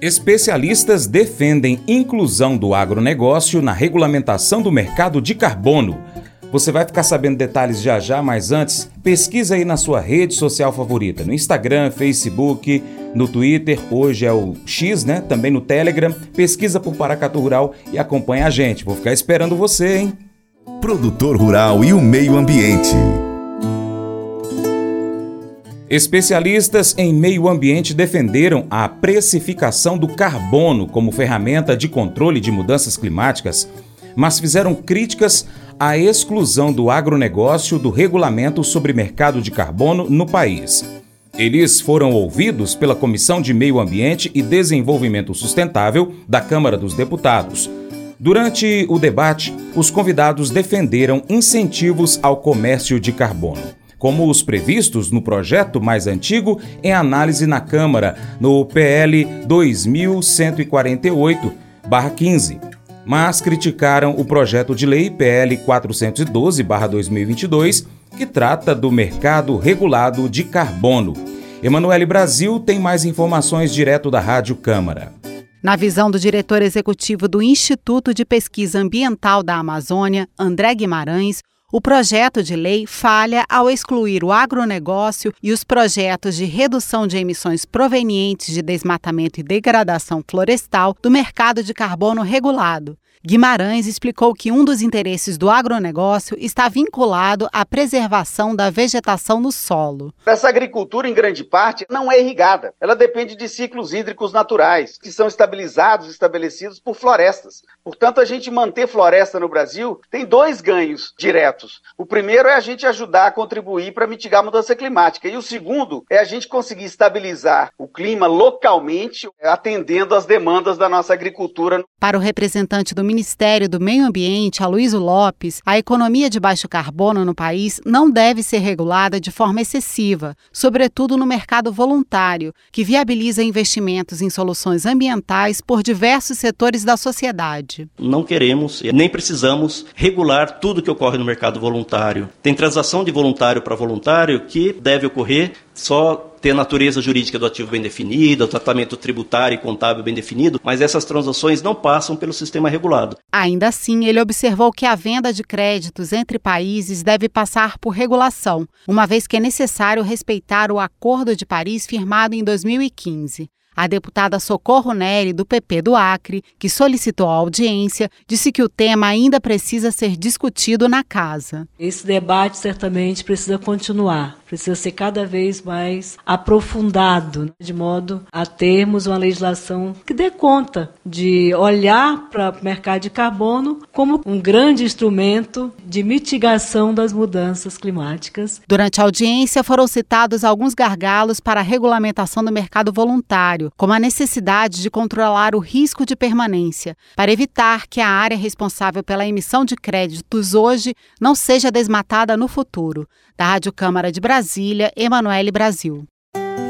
Especialistas defendem inclusão do agronegócio na regulamentação do mercado de carbono. Você vai ficar sabendo detalhes já já, mas antes, pesquisa aí na sua rede social favorita, no Instagram, Facebook, no Twitter, hoje é o X, né? Também no Telegram. Pesquisa por Paracatu Rural e acompanha a gente. Vou ficar esperando você, hein? Produtor Rural e o Meio Ambiente. Especialistas em meio ambiente defenderam a precificação do carbono como ferramenta de controle de mudanças climáticas, mas fizeram críticas à exclusão do agronegócio do regulamento sobre mercado de carbono no país. Eles foram ouvidos pela Comissão de Meio Ambiente e Desenvolvimento Sustentável da Câmara dos Deputados. Durante o debate, os convidados defenderam incentivos ao comércio de carbono como os previstos no projeto mais antigo em análise na Câmara, no PL 2148-15, mas criticaram o projeto de lei PL 412-2022, que trata do mercado regulado de carbono. Emanuele Brasil tem mais informações direto da Rádio Câmara. Na visão do diretor executivo do Instituto de Pesquisa Ambiental da Amazônia, André Guimarães, o projeto de lei falha ao excluir o agronegócio e os projetos de redução de emissões provenientes de desmatamento e degradação florestal do mercado de carbono regulado, Guimarães explicou que um dos interesses do agronegócio está vinculado à preservação da vegetação no solo. Essa agricultura, em grande parte, não é irrigada. Ela depende de ciclos hídricos naturais, que são estabilizados, estabelecidos por florestas. Portanto, a gente manter floresta no Brasil tem dois ganhos diretos. O primeiro é a gente ajudar a contribuir para mitigar a mudança climática. E o segundo é a gente conseguir estabilizar o clima localmente, atendendo às demandas da nossa agricultura. Para o representante do Ministério do Meio Ambiente, Aloysio Lopes, a economia de baixo carbono no país não deve ser regulada de forma excessiva, sobretudo no mercado voluntário, que viabiliza investimentos em soluções ambientais por diversos setores da sociedade. Não queremos, nem precisamos regular tudo que ocorre no mercado voluntário. Tem transação de voluntário para voluntário que deve ocorrer só ter a natureza jurídica do ativo bem definida, o tratamento tributário e contábil bem definido, mas essas transações não passam pelo sistema regulado. Ainda assim, ele observou que a venda de créditos entre países deve passar por regulação, uma vez que é necessário respeitar o Acordo de Paris firmado em 2015. A deputada Socorro Neri, do PP do Acre, que solicitou a audiência, disse que o tema ainda precisa ser discutido na casa. Esse debate certamente precisa continuar, precisa ser cada vez mais aprofundado, de modo a termos uma legislação que dê conta de olhar para o mercado de carbono como um grande instrumento de mitigação das mudanças climáticas. Durante a audiência foram citados alguns gargalos para a regulamentação do mercado voluntário como a necessidade de controlar o risco de permanência, para evitar que a área responsável pela emissão de créditos hoje não seja desmatada no futuro. Da Rádio Câmara de Brasília, Emanuele Brasil.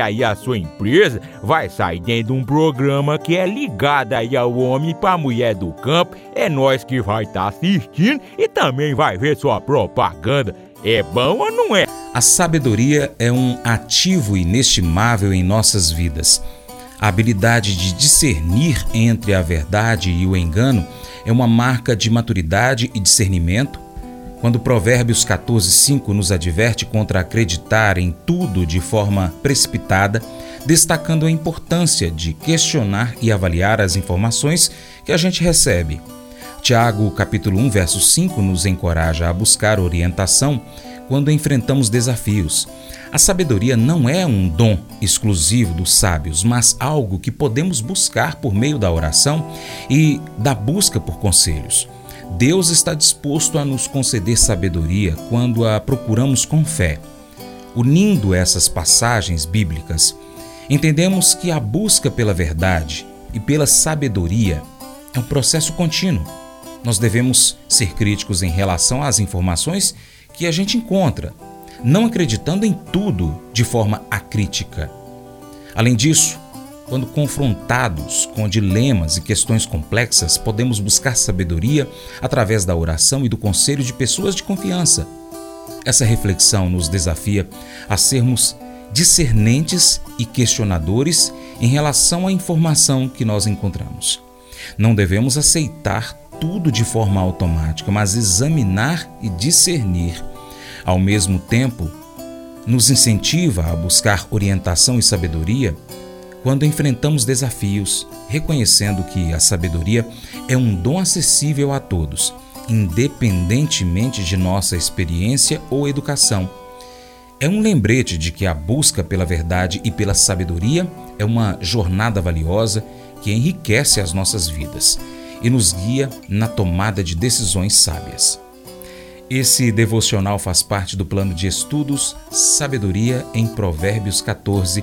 aí a sua empresa vai sair dentro de um programa que é ligado aí ao homem para mulher do campo. É nós que vai estar tá assistindo e também vai ver sua propaganda. É bom ou não é? A sabedoria é um ativo inestimável em nossas vidas. A habilidade de discernir entre a verdade e o engano é uma marca de maturidade e discernimento. Quando Provérbios 14:5 nos adverte contra acreditar em tudo de forma precipitada, destacando a importância de questionar e avaliar as informações que a gente recebe. Tiago, capítulo 1, verso 5 nos encoraja a buscar orientação quando enfrentamos desafios. A sabedoria não é um dom exclusivo dos sábios, mas algo que podemos buscar por meio da oração e da busca por conselhos. Deus está disposto a nos conceder sabedoria quando a procuramos com fé. Unindo essas passagens bíblicas, entendemos que a busca pela verdade e pela sabedoria é um processo contínuo. Nós devemos ser críticos em relação às informações que a gente encontra, não acreditando em tudo de forma acrítica. Além disso, quando confrontados com dilemas e questões complexas, podemos buscar sabedoria através da oração e do conselho de pessoas de confiança. Essa reflexão nos desafia a sermos discernentes e questionadores em relação à informação que nós encontramos. Não devemos aceitar tudo de forma automática, mas examinar e discernir. Ao mesmo tempo, nos incentiva a buscar orientação e sabedoria quando enfrentamos desafios, reconhecendo que a sabedoria é um dom acessível a todos, independentemente de nossa experiência ou educação. É um lembrete de que a busca pela verdade e pela sabedoria é uma jornada valiosa que enriquece as nossas vidas e nos guia na tomada de decisões sábias. Esse devocional faz parte do plano de estudos Sabedoria em Provérbios 14